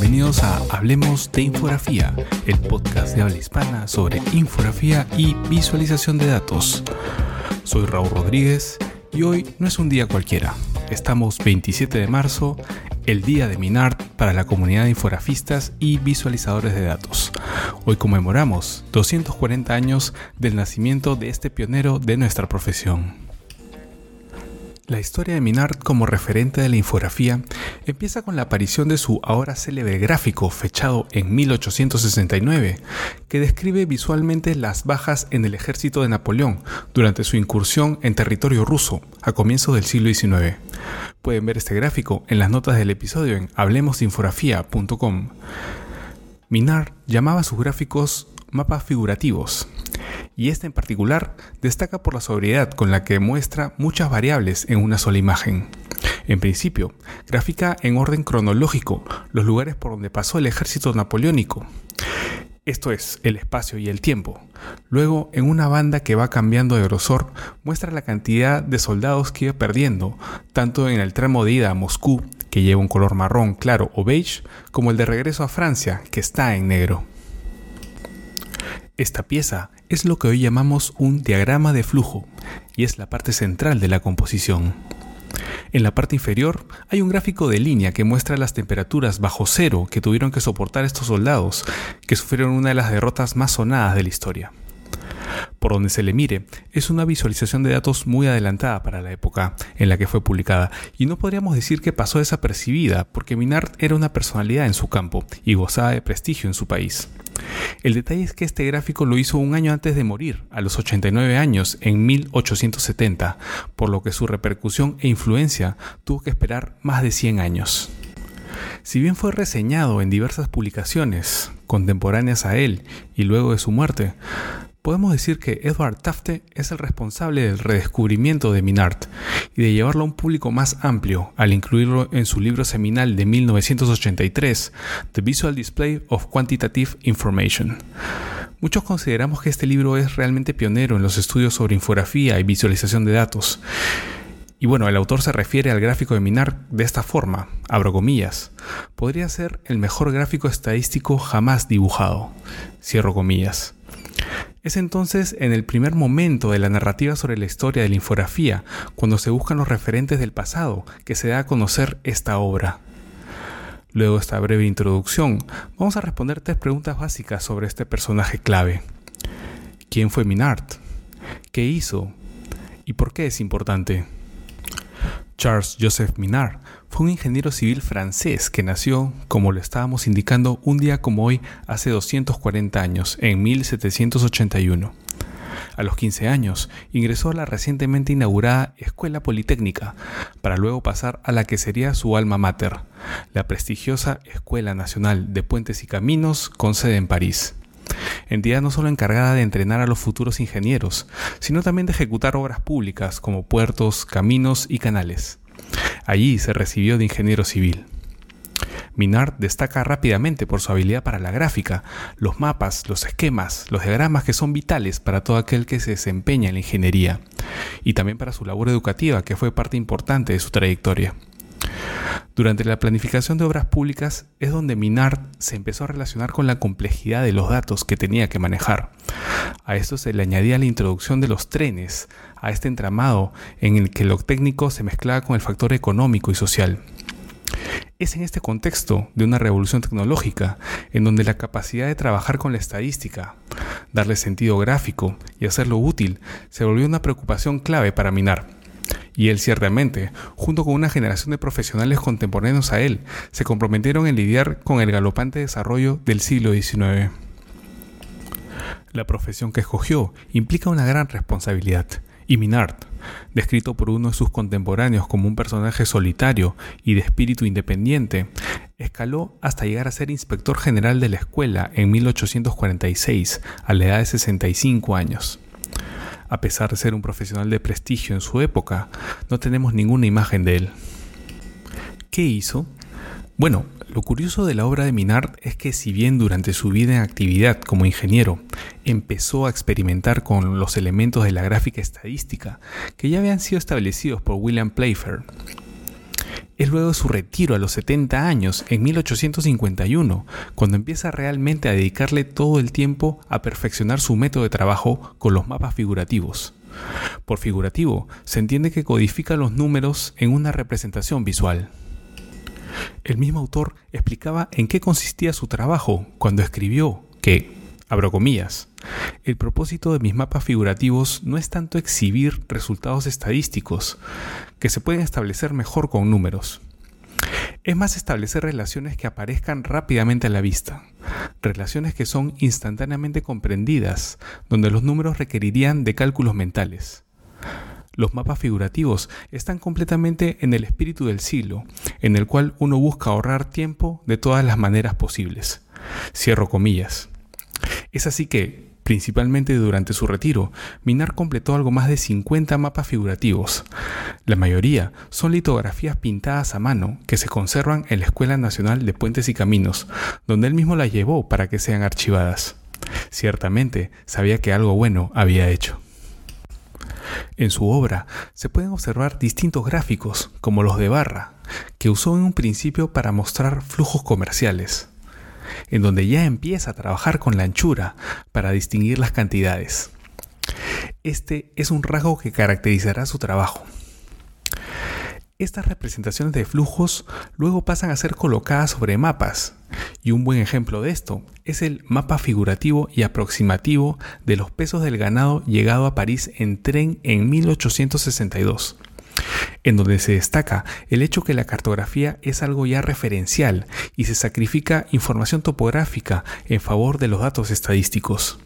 bienvenidos a Hablemos de Infografía, el podcast de habla hispana sobre infografía y visualización de datos. Soy Raúl Rodríguez y hoy no es un día cualquiera. Estamos 27 de marzo, el día de Minart para la comunidad de infografistas y visualizadores de datos. Hoy conmemoramos 240 años del nacimiento de este pionero de nuestra profesión. La historia de Minard como referente de la infografía empieza con la aparición de su ahora célebre gráfico fechado en 1869, que describe visualmente las bajas en el ejército de Napoleón durante su incursión en territorio ruso a comienzos del siglo XIX. Pueden ver este gráfico en las notas del episodio en hablemosdeinfografía.com. Minard llamaba a sus gráficos mapas figurativos y este en particular destaca por la sobriedad con la que muestra muchas variables en una sola imagen. En principio, grafica en orden cronológico los lugares por donde pasó el ejército napoleónico, esto es, el espacio y el tiempo. Luego, en una banda que va cambiando de grosor, muestra la cantidad de soldados que iba perdiendo, tanto en el tramo de ida a Moscú, que lleva un color marrón claro o beige, como el de regreso a Francia, que está en negro. Esta pieza es lo que hoy llamamos un diagrama de flujo y es la parte central de la composición. En la parte inferior hay un gráfico de línea que muestra las temperaturas bajo cero que tuvieron que soportar estos soldados, que sufrieron una de las derrotas más sonadas de la historia. Por donde se le mire, es una visualización de datos muy adelantada para la época en la que fue publicada, y no podríamos decir que pasó desapercibida, porque Minard era una personalidad en su campo y gozaba de prestigio en su país. El detalle es que este gráfico lo hizo un año antes de morir, a los 89 años, en 1870, por lo que su repercusión e influencia tuvo que esperar más de 100 años. Si bien fue reseñado en diversas publicaciones contemporáneas a él y luego de su muerte, podemos decir que Edward Tafte es el responsable del redescubrimiento de Minard y de llevarlo a un público más amplio al incluirlo en su libro seminal de 1983, The Visual Display of Quantitative Information. Muchos consideramos que este libro es realmente pionero en los estudios sobre infografía y visualización de datos. Y bueno, el autor se refiere al gráfico de Minard de esta forma, abro comillas, podría ser el mejor gráfico estadístico jamás dibujado, cierro comillas. Es entonces en el primer momento de la narrativa sobre la historia de la infografía, cuando se buscan los referentes del pasado, que se da a conocer esta obra. Luego de esta breve introducción, vamos a responder tres preguntas básicas sobre este personaje clave. ¿Quién fue Minard? ¿Qué hizo? ¿Y por qué es importante? Charles Joseph Minard fue un ingeniero civil francés que nació, como lo estábamos indicando, un día como hoy hace 240 años, en 1781. A los 15 años ingresó a la recientemente inaugurada Escuela Politécnica, para luego pasar a la que sería su alma mater, la prestigiosa Escuela Nacional de Puentes y Caminos con sede en París entidad no solo encargada de entrenar a los futuros ingenieros, sino también de ejecutar obras públicas como puertos, caminos y canales. Allí se recibió de ingeniero civil. Minard destaca rápidamente por su habilidad para la gráfica, los mapas, los esquemas, los diagramas que son vitales para todo aquel que se desempeña en la ingeniería, y también para su labor educativa que fue parte importante de su trayectoria. Durante la planificación de obras públicas es donde Minard se empezó a relacionar con la complejidad de los datos que tenía que manejar. A esto se le añadía la introducción de los trenes, a este entramado en el que lo técnico se mezclaba con el factor económico y social. Es en este contexto de una revolución tecnológica en donde la capacidad de trabajar con la estadística, darle sentido gráfico y hacerlo útil se volvió una preocupación clave para Minard y él ciertamente, junto con una generación de profesionales contemporáneos a él, se comprometieron en lidiar con el galopante desarrollo del siglo XIX. La profesión que escogió implica una gran responsabilidad, y Minard, descrito por uno de sus contemporáneos como un personaje solitario y de espíritu independiente, escaló hasta llegar a ser inspector general de la escuela en 1846, a la edad de 65 años. A pesar de ser un profesional de prestigio en su época, no tenemos ninguna imagen de él. ¿Qué hizo? Bueno, lo curioso de la obra de Minard es que si bien durante su vida en actividad como ingeniero empezó a experimentar con los elementos de la gráfica estadística que ya habían sido establecidos por William Playfair, es luego de su retiro a los 70 años, en 1851, cuando empieza realmente a dedicarle todo el tiempo a perfeccionar su método de trabajo con los mapas figurativos. Por figurativo, se entiende que codifica los números en una representación visual. El mismo autor explicaba en qué consistía su trabajo cuando escribió que, abro comillas, el propósito de mis mapas figurativos no es tanto exhibir resultados estadísticos, que se pueden establecer mejor con números. Es más establecer relaciones que aparezcan rápidamente a la vista, relaciones que son instantáneamente comprendidas, donde los números requerirían de cálculos mentales. Los mapas figurativos están completamente en el espíritu del siglo, en el cual uno busca ahorrar tiempo de todas las maneras posibles. Cierro comillas. Es así que, principalmente durante su retiro, Minar completó algo más de 50 mapas figurativos. La mayoría son litografías pintadas a mano que se conservan en la Escuela Nacional de Puentes y Caminos, donde él mismo las llevó para que sean archivadas. Ciertamente sabía que algo bueno había hecho. En su obra se pueden observar distintos gráficos, como los de Barra, que usó en un principio para mostrar flujos comerciales, en donde ya empieza a trabajar con la anchura para distinguir las cantidades. Este es un rasgo que caracterizará su trabajo. Estas representaciones de flujos luego pasan a ser colocadas sobre mapas, y un buen ejemplo de esto es el mapa figurativo y aproximativo de los pesos del ganado llegado a París en tren en 1862, en donde se destaca el hecho que la cartografía es algo ya referencial y se sacrifica información topográfica en favor de los datos estadísticos.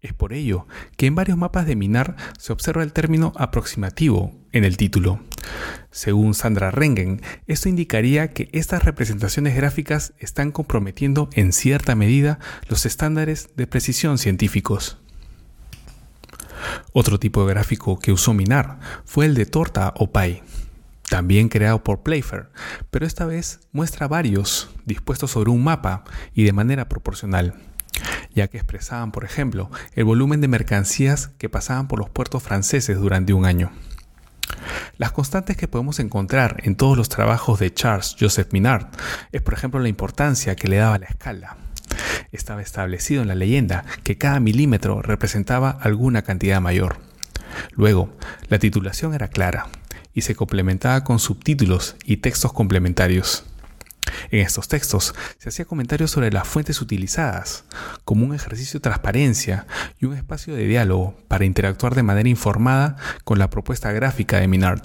Es por ello que en varios mapas de Minar se observa el término aproximativo en el título. Según Sandra Rengen, esto indicaría que estas representaciones gráficas están comprometiendo en cierta medida los estándares de precisión científicos. Otro tipo de gráfico que usó Minar fue el de torta o pie, también creado por Playfair, pero esta vez muestra varios dispuestos sobre un mapa y de manera proporcional ya que expresaban, por ejemplo, el volumen de mercancías que pasaban por los puertos franceses durante un año. Las constantes que podemos encontrar en todos los trabajos de Charles Joseph Minard es, por ejemplo, la importancia que le daba la escala. Estaba establecido en la leyenda que cada milímetro representaba alguna cantidad mayor. Luego, la titulación era clara y se complementaba con subtítulos y textos complementarios. En estos textos se hacía comentarios sobre las fuentes utilizadas, como un ejercicio de transparencia y un espacio de diálogo para interactuar de manera informada con la propuesta gráfica de Minard.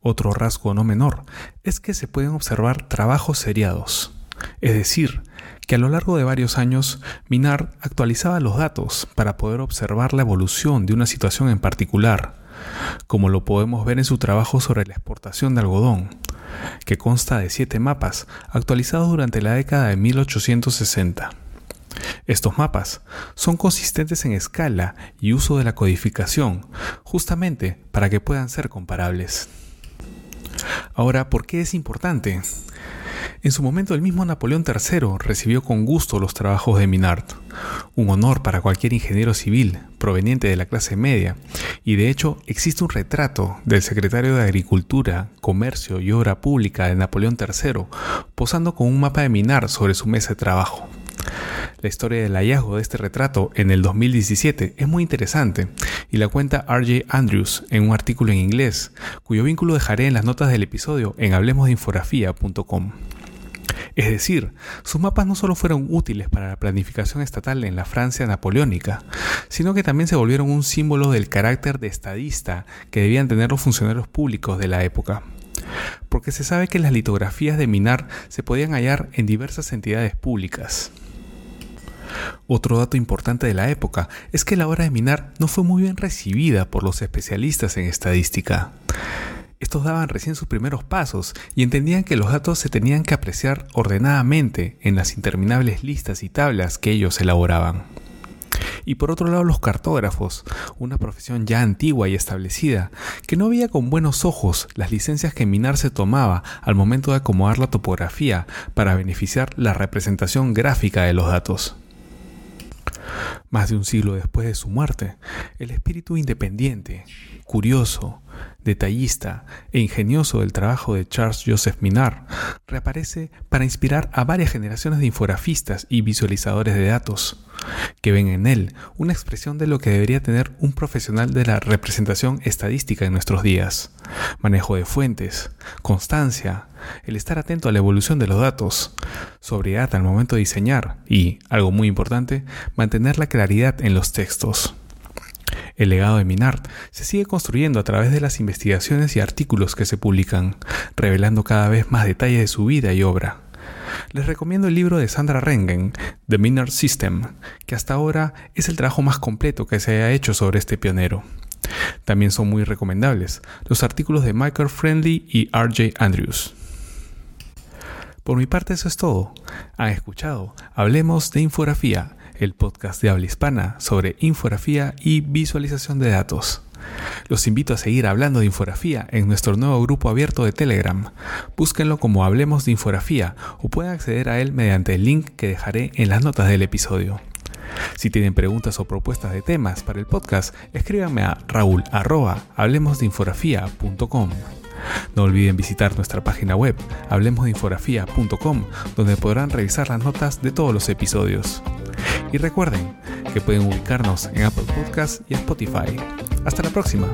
Otro rasgo no menor es que se pueden observar trabajos seriados, es decir, que a lo largo de varios años Minard actualizaba los datos para poder observar la evolución de una situación en particular, como lo podemos ver en su trabajo sobre la exportación de algodón, que consta de siete mapas actualizados durante la década de 1860. Estos mapas son consistentes en escala y uso de la codificación, justamente para que puedan ser comparables. Ahora, ¿por qué es importante? En su momento el mismo Napoleón III recibió con gusto los trabajos de Minard, un honor para cualquier ingeniero civil proveniente de la clase media, y de hecho existe un retrato del secretario de Agricultura, Comercio y Obra Pública de Napoleón III posando con un mapa de Minard sobre su mesa de trabajo. La historia del hallazgo de este retrato en el 2017 es muy interesante y la cuenta RJ Andrews en un artículo en inglés, cuyo vínculo dejaré en las notas del episodio en hablemosdeinfografía.com. Es decir, sus mapas no solo fueron útiles para la planificación estatal en la Francia napoleónica, sino que también se volvieron un símbolo del carácter de estadista que debían tener los funcionarios públicos de la época. Porque se sabe que las litografías de Minar se podían hallar en diversas entidades públicas. Otro dato importante de la época es que la obra de Minar no fue muy bien recibida por los especialistas en estadística. Estos daban recién sus primeros pasos y entendían que los datos se tenían que apreciar ordenadamente en las interminables listas y tablas que ellos elaboraban. Y por otro lado los cartógrafos, una profesión ya antigua y establecida, que no veía con buenos ojos las licencias que Minar se tomaba al momento de acomodar la topografía para beneficiar la representación gráfica de los datos. Más de un siglo después de su muerte, el espíritu independiente, curioso, detallista e ingenioso del trabajo de Charles Joseph Minard, reaparece para inspirar a varias generaciones de infografistas y visualizadores de datos, que ven en él una expresión de lo que debería tener un profesional de la representación estadística en nuestros días. Manejo de fuentes, constancia, el estar atento a la evolución de los datos, sobriedad al momento de diseñar y, algo muy importante, mantener la claridad en los textos. El legado de Minard se sigue construyendo a través de las investigaciones y artículos que se publican, revelando cada vez más detalles de su vida y obra. Les recomiendo el libro de Sandra Rengen, The Minard System, que hasta ahora es el trabajo más completo que se haya hecho sobre este pionero. También son muy recomendables los artículos de Michael Friendly y RJ Andrews. Por mi parte eso es todo. Han escuchado Hablemos de Infografía el podcast de habla hispana sobre infografía y visualización de datos. Los invito a seguir hablando de infografía en nuestro nuevo grupo abierto de Telegram. Búsquenlo como Hablemos de Infografía o pueden acceder a él mediante el link que dejaré en las notas del episodio. Si tienen preguntas o propuestas de temas para el podcast, escríbanme a raúl No olviden visitar nuestra página web hablemosdeinfografía.com donde podrán revisar las notas de todos los episodios. Y recuerden que pueden ubicarnos en Apple Podcasts y Spotify. Hasta la próxima.